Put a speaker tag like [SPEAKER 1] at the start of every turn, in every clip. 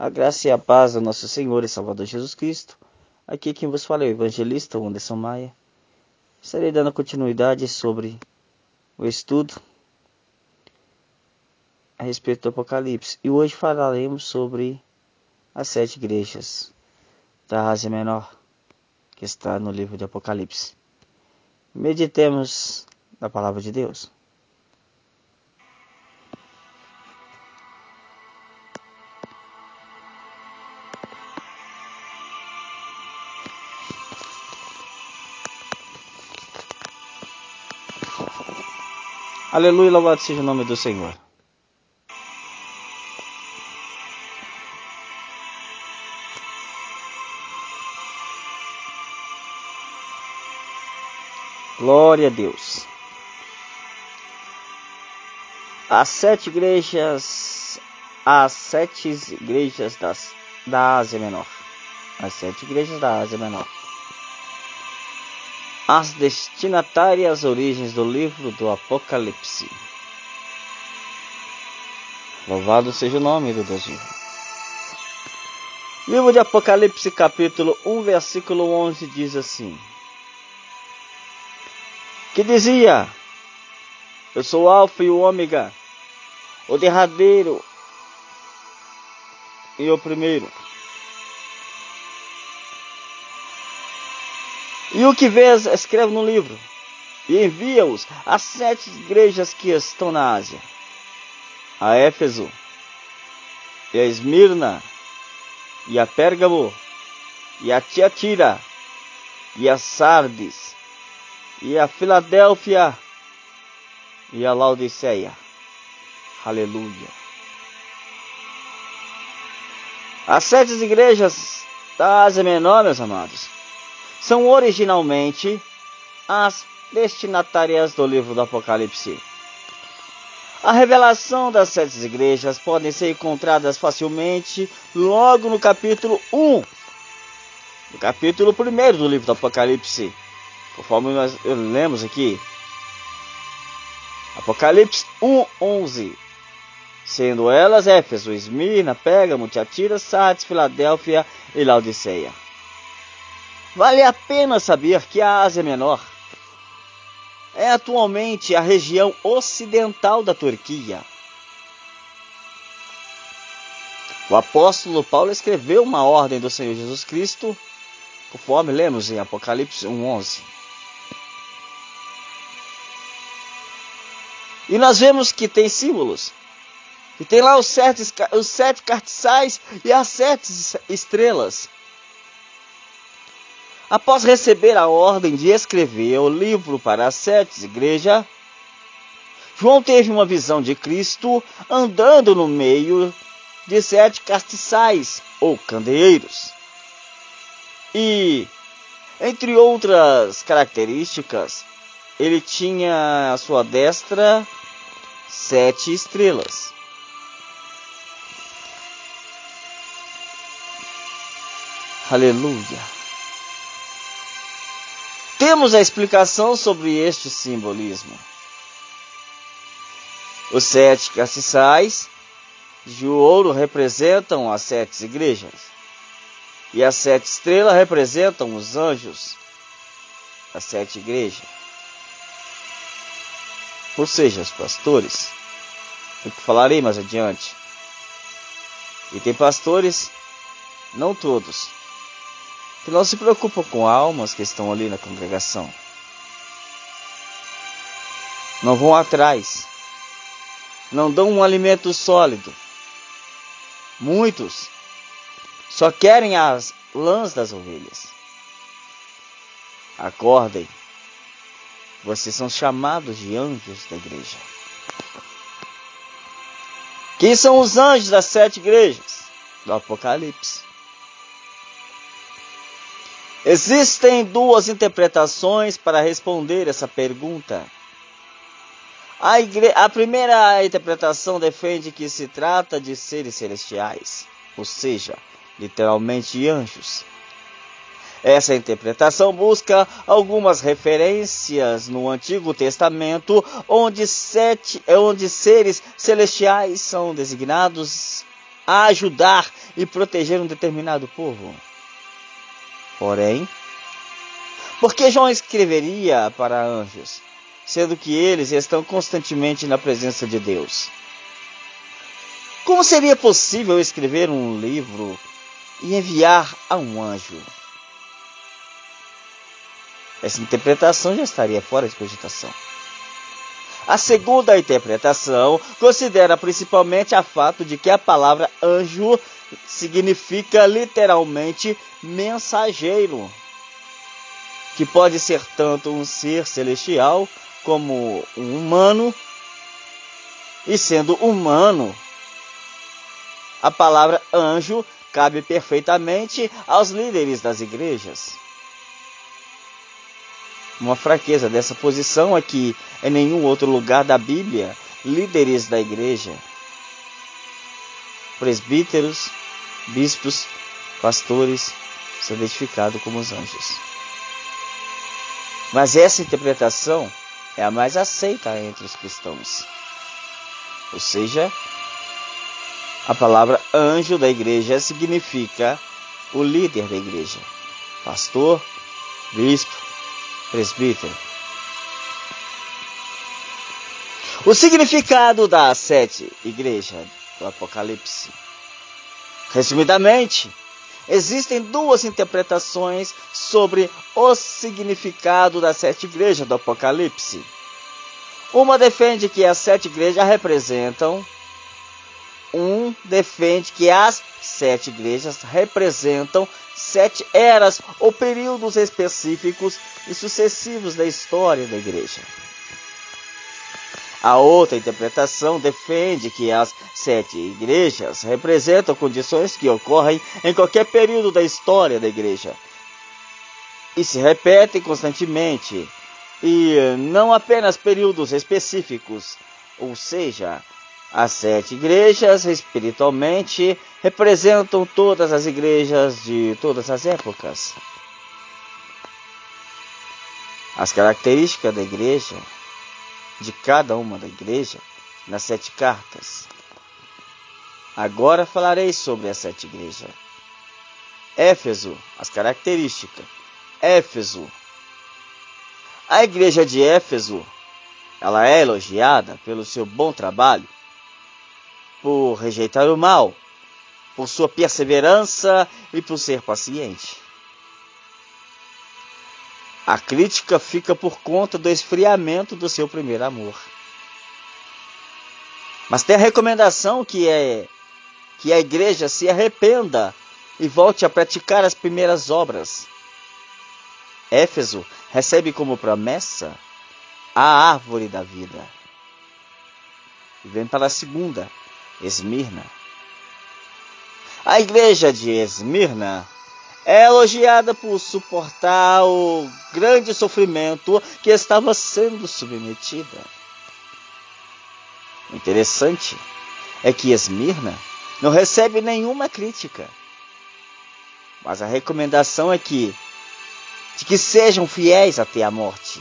[SPEAKER 1] A graça e a paz do nosso Senhor e Salvador Jesus Cristo. Aqui quem vos fala é o evangelista Anderson Maia. Estarei dando continuidade sobre o estudo a respeito do Apocalipse. E hoje falaremos sobre as sete igrejas da Ásia Menor, que está no livro de Apocalipse. Meditemos na palavra de Deus. Aleluia, louvado seja o nome do Senhor. Glória a Deus. As sete igrejas, as sete igrejas das, da Ásia Menor. As sete igrejas da Ásia Menor. As destinatárias origens do livro do Apocalipse. Louvado seja o nome do Deus vivo. Livro de Apocalipse, capítulo 1, versículo 11 diz assim: Que dizia: Eu sou o Alfa e o Ômega, o derradeiro e o primeiro. E o que vês, escreve no livro, e envia-os às sete igrejas que estão na Ásia: a Éfeso, e a Esmirna, e a Pérgamo, e a Tiatira, e a Sardes, e a Filadélfia, e a Laodiceia. Aleluia. As sete igrejas da Ásia Menor, meus amados, são originalmente as destinatárias do livro do Apocalipse. A revelação das sete igrejas podem ser encontradas facilmente logo no capítulo 1, no capítulo 1 do livro do Apocalipse, conforme nós lemos aqui. Apocalipse 1, 11. Sendo elas Éfeso, Esmirna, Pérgamo, Tiatira, Sardes, Filadélfia e Laodiceia. Vale a pena saber que a Ásia Menor é atualmente a região ocidental da Turquia. O apóstolo Paulo escreveu uma ordem do Senhor Jesus Cristo, conforme lemos em Apocalipse 1:11. E nós vemos que tem símbolos. E tem lá os sete, os sete cartiçais e as sete estrelas. Após receber a ordem de escrever o livro para as sete igrejas, João teve uma visão de Cristo andando no meio de sete castiçais ou candeeiros. E, entre outras características, ele tinha à sua destra sete estrelas. Aleluia. Temos a explicação sobre este simbolismo. Os sete castiçais de ouro representam as sete igrejas, e as sete estrelas representam os anjos das sete igrejas. Ou seja, os pastores, o que falarei mais adiante. E tem pastores, não todos, que não se preocupam com almas que estão ali na congregação. Não vão atrás. Não dão um alimento sólido. Muitos só querem as lãs das ovelhas. Acordem. Vocês são chamados de anjos da igreja. Quem são os anjos das sete igrejas? Do Apocalipse. Existem duas interpretações para responder essa pergunta. A, igre... a, primeira interpretação defende que se trata de seres celestiais, ou seja, literalmente anjos. Essa interpretação busca algumas referências no Antigo Testamento, onde, sete, onde seres celestiais são designados a ajudar e proteger um determinado povo. Porém, por que João escreveria para anjos, sendo que eles estão constantemente na presença de Deus? Como seria possível escrever um livro e enviar a um anjo? Essa interpretação já estaria fora de cogitação. A segunda interpretação considera principalmente a fato de que a palavra anjo significa literalmente mensageiro, que pode ser tanto um ser celestial como um humano, e sendo humano, a palavra anjo cabe perfeitamente aos líderes das igrejas. Uma fraqueza dessa posição é que em nenhum outro lugar da Bíblia, líderes da igreja, presbíteros, bispos, pastores, são identificados como os anjos. Mas essa interpretação é a mais aceita entre os cristãos. Ou seja, a palavra anjo da igreja significa o líder da igreja, pastor, bispo, presbítero. O significado da sete igreja do Apocalipse. Resumidamente, existem duas interpretações sobre o significado das sete igrejas do Apocalipse. Uma defende que as sete igrejas representam um defende que as sete igrejas representam sete eras ou períodos específicos e sucessivos da história da igreja. A outra interpretação defende que as sete igrejas representam condições que ocorrem em qualquer período da história da igreja e se repetem constantemente, e não apenas períodos específicos, ou seja, as sete igrejas, espiritualmente, representam todas as igrejas de todas as épocas. As características da igreja, de cada uma da igreja, nas sete cartas. Agora falarei sobre as sete igrejas. Éfeso, as características. Éfeso. A igreja de Éfeso, ela é elogiada pelo seu bom trabalho por rejeitar o mal, por sua perseverança e por ser paciente. A crítica fica por conta do esfriamento do seu primeiro amor. Mas tem a recomendação que é que a igreja se arrependa e volte a praticar as primeiras obras. Éfeso recebe como promessa a árvore da vida. E vem para a segunda, Esmirna. A igreja de Esmirna é elogiada por suportar o grande sofrimento que estava sendo submetida. O interessante é que Esmirna não recebe nenhuma crítica. Mas a recomendação é que de que sejam fiéis até a morte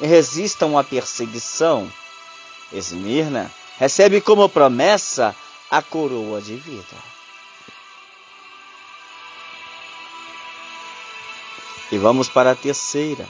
[SPEAKER 1] e resistam à perseguição. Esmirna recebe como promessa a coroa de vida. E vamos para a terceira.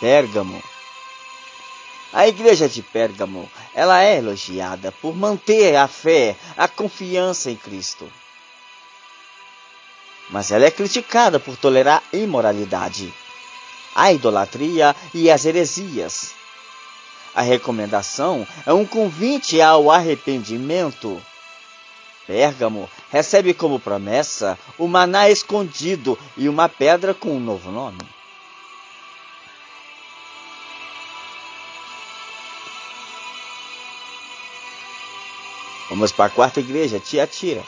[SPEAKER 1] Pérgamo. A igreja de Pérgamo, ela é elogiada por manter a fé, a confiança em Cristo. Mas ela é criticada por tolerar a imoralidade, a idolatria e as heresias. A recomendação é um convite ao arrependimento. Pérgamo recebe como promessa o maná escondido e uma pedra com um novo nome. Vamos para a quarta igreja, Tiatira.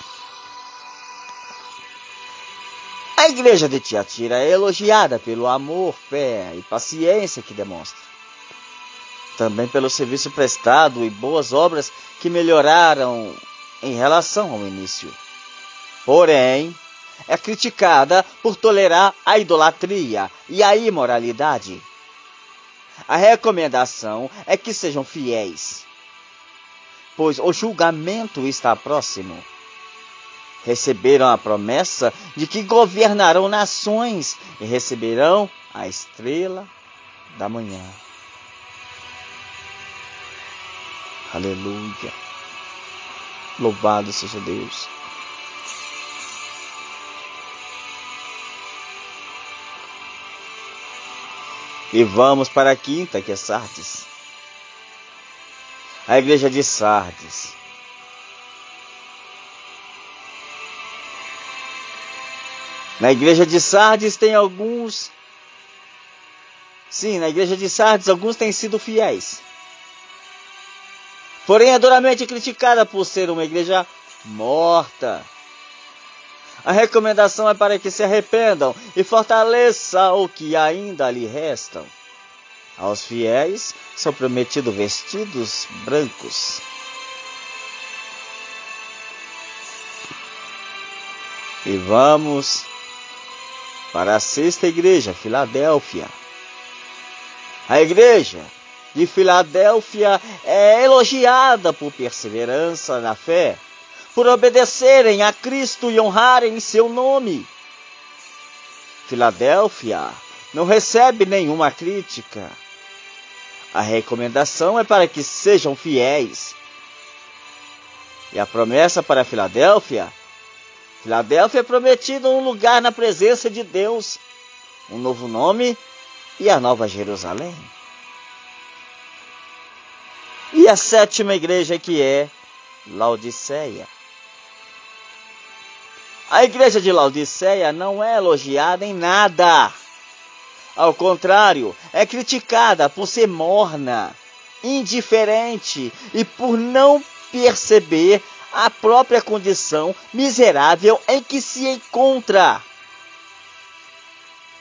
[SPEAKER 1] A igreja de Tiatira é elogiada pelo amor, fé e paciência que demonstra também pelo serviço prestado e boas obras que melhoraram em relação ao início. Porém, é criticada por tolerar a idolatria e a imoralidade. A recomendação é que sejam fiéis, pois o julgamento está próximo. receberam a promessa de que governarão nações e receberão a estrela da manhã. Aleluia. Louvado seja Deus. E vamos para a quinta, que é Sardes. A igreja de Sardes. Na igreja de Sardes tem alguns. Sim, na igreja de Sardes alguns têm sido fiéis. Porém é duramente criticada por ser uma igreja morta. A recomendação é para que se arrependam e fortaleça o que ainda lhe restam. Aos fiéis são prometidos vestidos brancos. E vamos para a sexta igreja, Filadélfia. A igreja de Filadélfia é elogiada por perseverança na fé, por obedecerem a Cristo e honrarem seu nome. Filadélfia não recebe nenhuma crítica. A recomendação é para que sejam fiéis. E a promessa para Filadélfia Filadélfia é prometido um lugar na presença de Deus, um novo nome e a nova Jerusalém. E a sétima igreja que é Laodiceia. A igreja de Laodiceia não é elogiada em nada. Ao contrário, é criticada por ser morna, indiferente e por não perceber a própria condição miserável em que se encontra.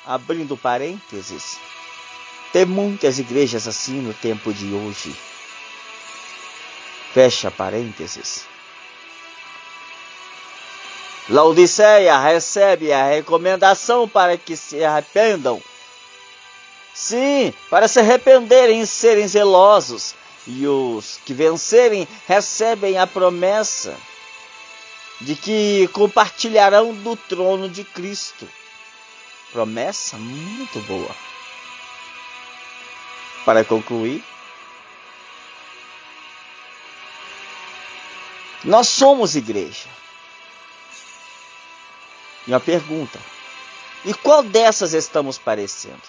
[SPEAKER 1] Abrindo parênteses, tem muitas igrejas assim no tempo de hoje. Fecha parênteses. Laodiceia recebe a recomendação para que se arrependam. Sim, para se arrependerem e serem zelosos, e os que vencerem recebem a promessa de que compartilharão do trono de Cristo. Promessa muito boa. Para concluir, nós somos igreja. E uma pergunta: e qual dessas estamos parecendo?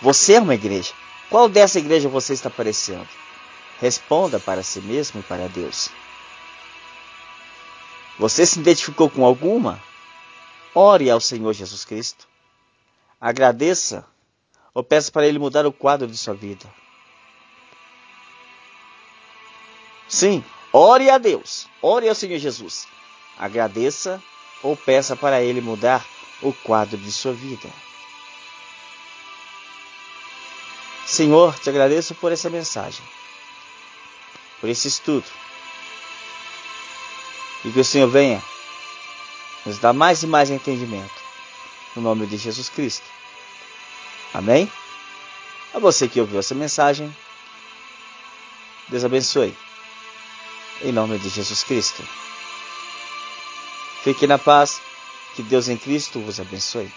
[SPEAKER 1] Você é uma igreja. Qual dessa igreja você está parecendo? Responda para si mesmo e para Deus. Você se identificou com alguma? Ore ao Senhor Jesus Cristo. Agradeça ou peça para Ele mudar o quadro de sua vida. Sim, ore a Deus, ore ao Senhor Jesus. Agradeça ou peça para Ele mudar o quadro de sua vida. Senhor, te agradeço por essa mensagem, por esse estudo. E que o Senhor venha nos dar mais e mais entendimento. No nome de Jesus Cristo. Amém? A você que ouviu essa mensagem, Deus abençoe. Em nome de Jesus Cristo. Fique na paz. Que Deus em Cristo vos abençoe.